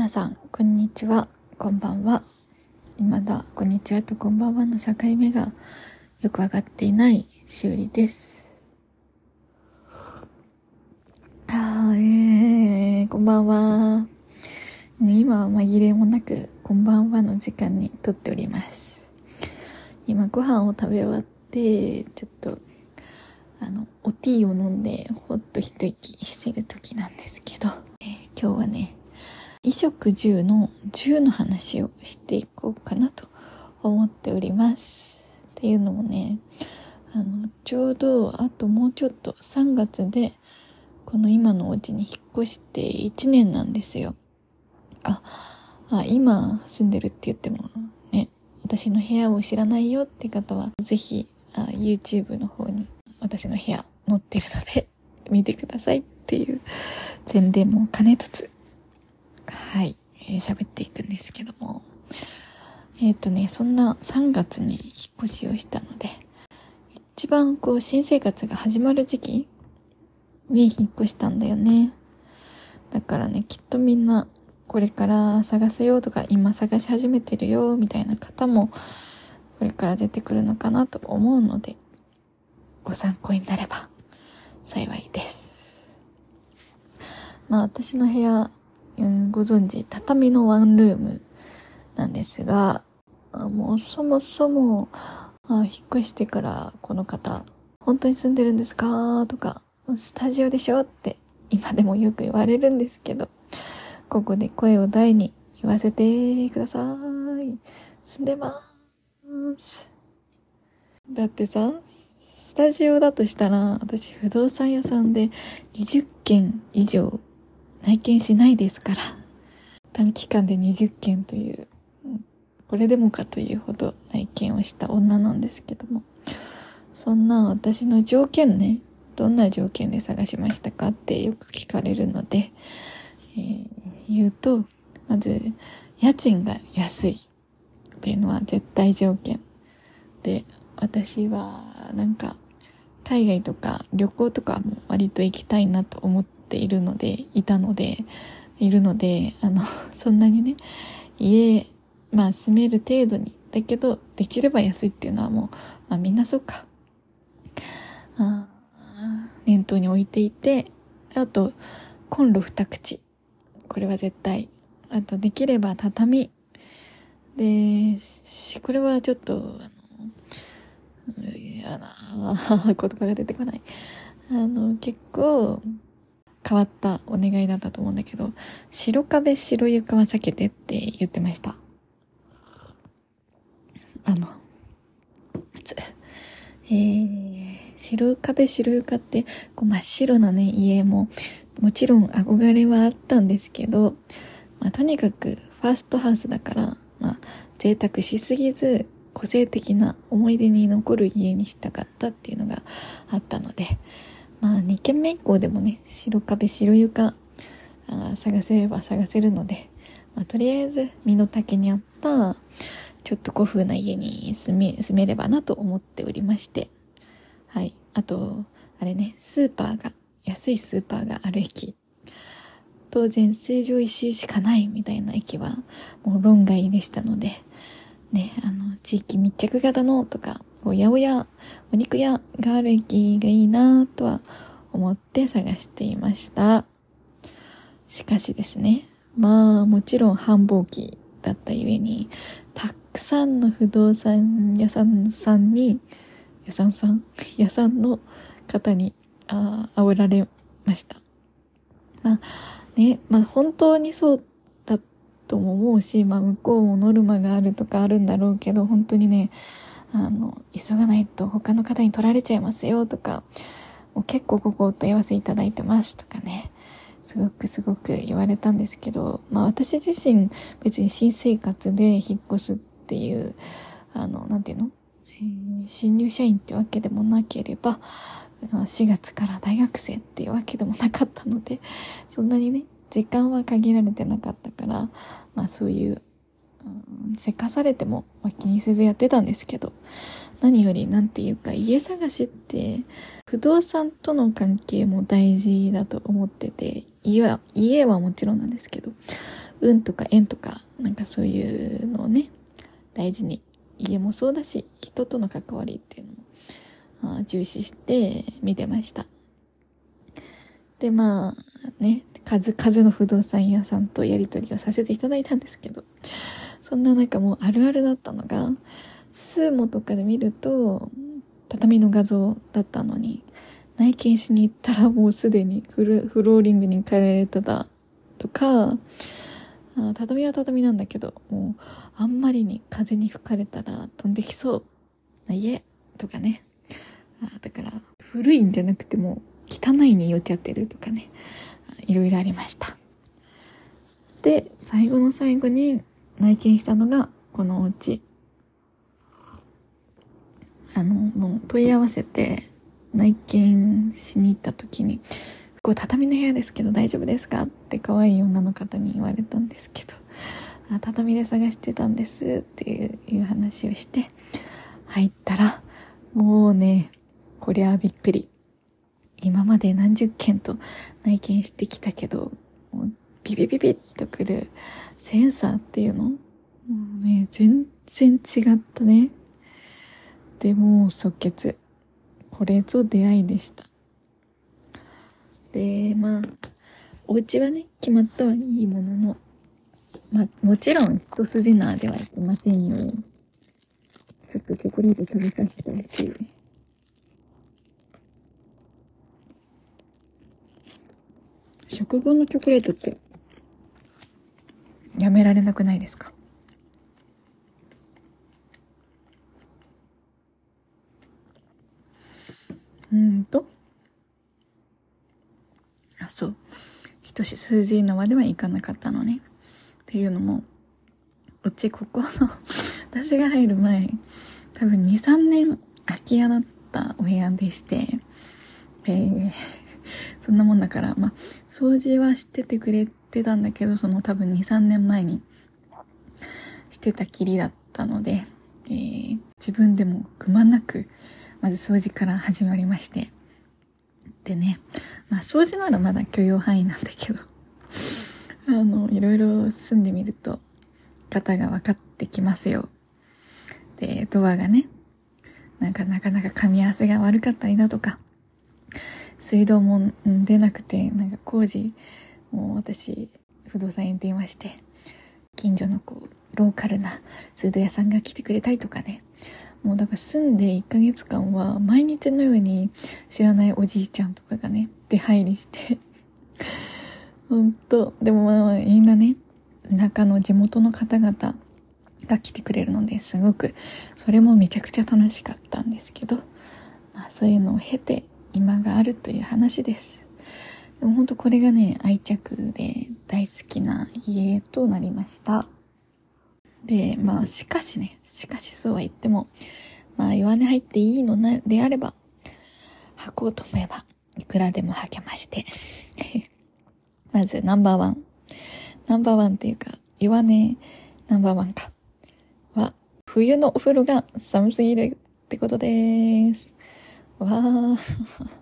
皆さん、こんにちは、こんばんは。未だ、こんにちはとこんばんはの境目がよくわかっていないしおりです。あー、えー、こんばんは。今は紛れもなく、こんばんはの時間にとっております。今、ご飯を食べ終わって、ちょっと、あの、おティーを飲んで、ほっと一息してる時なんですけど、えー、今日はね、衣食住の住の話をしていこうかなと思っております。っていうのもね、あの、ちょうどあともうちょっと3月でこの今のお家に引っ越して1年なんですよ。あ、あ今住んでるって言ってもね、私の部屋を知らないよって方はぜひあ YouTube の方に私の部屋載ってるので見てくださいっていう宣伝も兼ねつつはい、えー、喋っていくんですけども、えっ、ー、とね、そんな3月に引っ越しをしたので、一番こう新生活が始まる時期に引っ越したんだよね。だからね、きっとみんなこれから探すよとか今探し始めてるよみたいな方もこれから出てくるのかなと思うので、ご参考になれば幸いです。まあ私の部屋うん、ご存知、畳のワンルームなんですが、もうそもそも、あ引っ越してからこの方、本当に住んでるんですか？とか、スタジオでしょ？って今でもよく言われるんですけど、ここで声を大に言わせてください。住んでまーす。だってさ、スタジオだとしたら、私不動産屋さんで20件以上内見しないですから。短期間で20件という、これでもかというほど内見をした女なんですけども。そんな私の条件ね、どんな条件で探しましたかってよく聞かれるので、えー、言うと、まず、家賃が安いっていうのは絶対条件。で、私はなんか、海外とか旅行とかも割と行きたいなと思ってているので、いたので、いるので、あの、そんなにね、家、まあ住める程度に、だけど、できれば安いっていうのはもう、まあみんなそうか。あ念頭に置いていて、あと、コンロ二口。これは絶対。あと、できれば畳。で、これはちょっと、あの、嫌な 言葉が出てこない。あの、結構、変わったお願いだったと思うんだけど、白壁白床は避けてって言ってました。あの、えー、白壁白床ってこう真っ白なね、家ももちろん憧れはあったんですけど、まあ、とにかくファーストハウスだから、まあ、贅沢しすぎず、個性的な思い出に残る家にしたかったっていうのがあったので、まあ2軒目以降でもね、白壁白床あ探せれば探せるので、まあ、とりあえず身の丈にあったちょっと古風な家に住め、住めればなと思っておりまして。はい。あと、あれね、スーパーが、安いスーパーがある駅。当然、成城石井しかないみたいな駅は、もう論外でしたので、ね、あの、地域密着型のとか、おやおや、お肉屋がある駅がいいなとは思って探していました。しかしですね、まあもちろん繁忙期だったゆえに、たくさんの不動産屋さんさんに、屋さんさん屋さんの方に、あ煽られました。まあね、まあ本当にそうだとも思うし、まあ向こうもノルマがあるとかあるんだろうけど、本当にね、あの、急がないと他の方に取られちゃいますよとか、もう結構ここお問い合わせいただいてますとかね、すごくすごく言われたんですけど、まあ私自身別に新生活で引っ越すっていう、あの、なんていうの、え、新入社員ってわけでもなければ、4月から大学生っていうわけでもなかったので、そんなにね、時間は限られてなかったから、まあそういう、せかされても、まあ、気にせずやってたんですけど、何よりなんていうか家探しって不動産との関係も大事だと思ってて、家は、家はもちろんなんですけど、運とか縁とか、なんかそういうのをね、大事に、家もそうだし、人との関わりっていうのも、重視して見てました。で、まあ、ね、数々の不動産屋さんとやり取りをさせていただいたんですけど、そんな中もうあるあるだったのが、スーモとかで見ると、畳の画像だったのに、内見しに行ったらもうすでにフローリングに変えられてたとか、畳は畳なんだけど、もうあんまりに風に吹かれたら飛んできそうな家とかね。あだから古いんじゃなくても汚いに寄っちゃってるとかね。いろいろありました。で、最後の最後に内見したのがこのお家。あの、もう問い合わせて内見しに行った時に、こう畳の部屋ですけど大丈夫ですかって可愛い女の方に言われたんですけど、あ畳で探してたんですっていう話をして、入ったら、もうね、こりゃびっくり。今まで何十件と内見してきたけど、もうビビビビッとくるセンサーっていうの？もうね、全然違ったね。で、も即決。これぞ出会いでした。で、まあ、お家はね、決まったはいいものの、まあ、もちろん一筋縄ではいけませんよ。ちょっとチョコレート食べさせてほしい。食後のチョコレートって、やめられなくないですか？うんとあ、そう。一数字のまではいかなかったのね。っていうのも、うちここの 私が入る前、多分2、3年空き家だったお部屋でして、えー、そんなもんだから、まあ、掃除はしててくれてたんだけど、その多分2、3年前にしてたきりだったので、えー、自分でもくまなく、まず掃除から始まりまして、でね、まあ掃除ならまだ許容範囲なんだけど、あの、いろいろ住んでみると、方が分かってきますよ。で、ドアがね、なんかなかなか噛み合わせが悪かったりだとか、水道も出なくて、なんか工事、もう私、不動産屋に電話して、近所のこう、ローカルな水道屋さんが来てくれたりとかね、もうだから住んで1ヶ月間は毎日のように知らないおじいちゃんとかがね、出入りして。ほんと、でもまあみんなね、中の地元の方々が来てくれるのですごく、それもめちゃくちゃ楽しかったんですけど、まあそういうのを経て今があるという話です。でも本当これがね、愛着で大好きな家となりました。で、まあしかしね、しかしそうは言っても、まあ弱音入っていいのなであれば、履こうと思えば、いくらでも履けまして。まずナンバーワン。ナンバーワンっていうか、弱音ナンバーワンか。は、冬のお風呂が寒すぎるってことです。わー。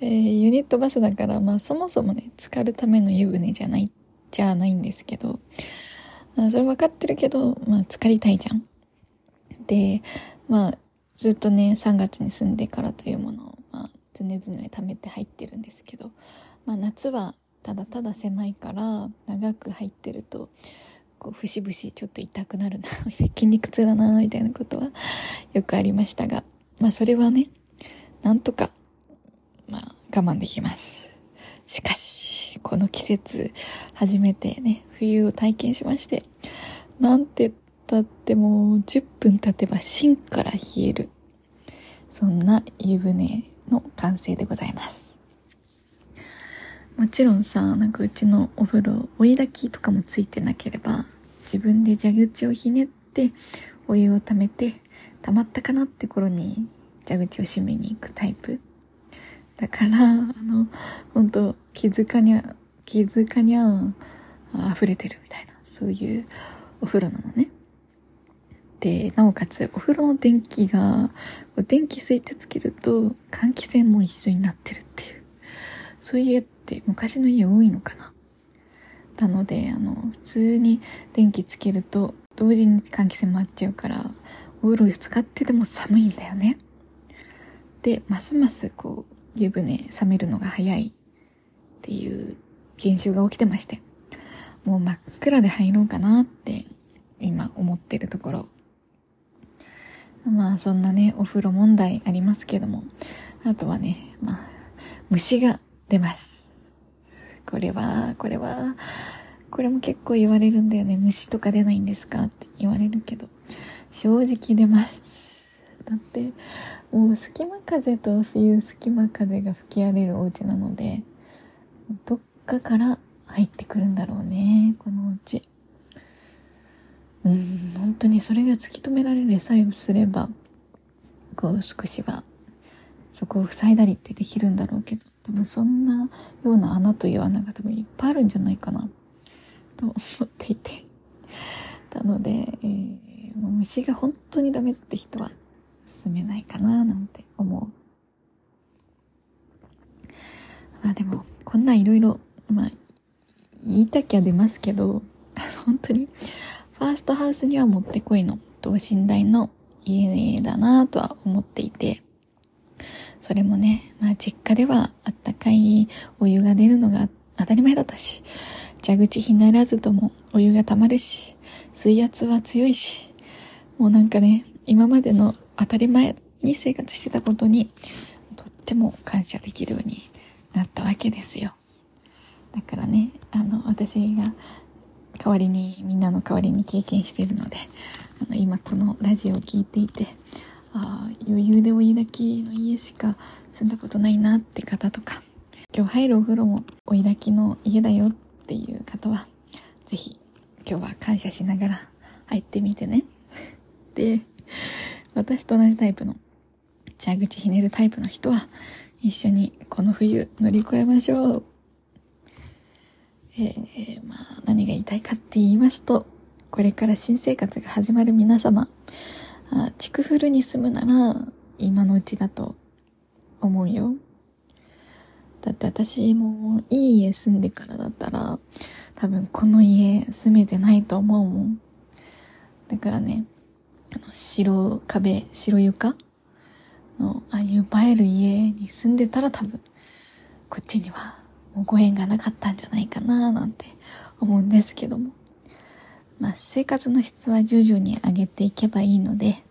えー、ユニットバスだから、まあそもそもね、浸かるための湯船じゃない、じゃないんですけど、あそれ分かってるけど、まあ、浸かりたいじゃん。で、まあ、ずっとね、3月に住んでからというものを、まあ、常々貯めて入ってるんですけど、まあ、夏はただただ狭いから、長く入ってると、こう、節々ちょっと痛くなるな、筋肉痛だな、みたいなことはよくありましたが、まあ、それはね、なんとか、まあ、我慢できます。しかし、この季節、初めてね、冬を体験しまして、なんて言ったってもう10分経てば芯から冷える。そんな湯船の完成でございます。もちろんさ、なんかうちのお風呂、追い炊きとかもついてなければ、自分で蛇口をひねって、お湯を溜めて、溜まったかなって頃に蛇口を閉めに行くタイプ。だから、あの、本当気づかにゃ、気づかにゃ溢れてるみたいな、そういうお風呂なのね。で、なおかつ、お風呂の電気が、電気スイッチつけると、換気扇も一緒になってるっていう。そういう家って昔の家多いのかなたのであの普通に電気つけると同時に換気扇回っちゃうからお風呂使ってても寒いんだよねでますますこう湯船冷めるのが早いっていう現象が起きてましてもう真っ暗で入ろうかなって今思ってるところ。まあそんなねお風呂問題ありますけどもあとはねまあ虫が出ます。これはこれはこれも結構言われるんだよね。虫とか出ないんですかって言われるけど正直出ます。だってもう隙間風という隙間風が吹き荒れるお家なのでどっかから入ってくるんだろうねこのお家。うん本当にそれが突き止められるさえすればこう少しはそこを塞いだりってできるんだろうけど多分そんなような穴という穴が多分いっぱいあるんじゃないかなと思っていて。なので、えー、もう虫が本当にダメって人は進めないかななんて思う。まあでもこんないろいろまあ言いたきゃ出ますけど 本当にファーストハウスにはもってこいの等身大の家だなとは思っていてそれもね、まあ実家ではあったかいお湯が出るのが当たり前だったし、蛇口ひならずともお湯が溜まるし、水圧は強いし、もうなんかね、今までの当たり前に生活してたことに、とっても感謝できるようになったわけですよ。だからね、あの、私が代わりに、みんなの代わりに経験しているので、あの、今このラジオを聴いていて、ああ、余裕で追い炊きの家しか住んだことないなって方とか、今日入るお風呂も追い炊きの家だよっていう方は、ぜひ今日は感謝しながら入ってみてね。で、私と同じタイプの、蛇口ひねるタイプの人は、一緒にこの冬乗り越えましょう。えー、まあ、何が言いたいかって言いますと、これから新生活が始まる皆様、あ、築古に住むなら、今のうちだと思うよ。だって私もいい家住んでからだったら、多分この家住めてないと思うもん。だからね、あの、白壁、白床？の、ああいう映える家に住んでたら多分、こっちにはもうご縁がなかったんじゃないかななんて思うんですけども。まあ、生活の質は徐々に上げていけばいいので、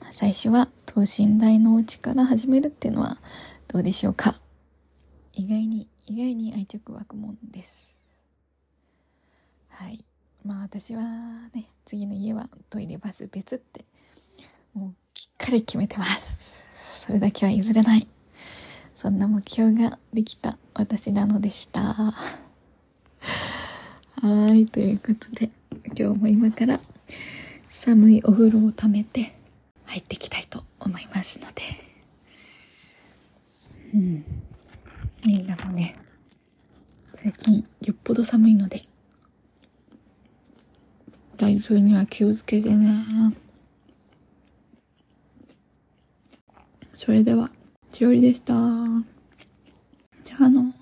まあ、最初は等身大のお家から始めるっていうのはどうでしょうか。意外に、意外に愛着湧くもんです。はい。まあ私はね、次の家はトイレバス別って、もうきっかり決めてます。それだけは譲れない。そんな目標ができた私なのでした。はい、ということで。今日も今から寒いお風呂をためて入っていきたいと思いますのでうんみんなもね最近よっぽど寒いので体調には気をつけてね。それではしおりでした。じゃあの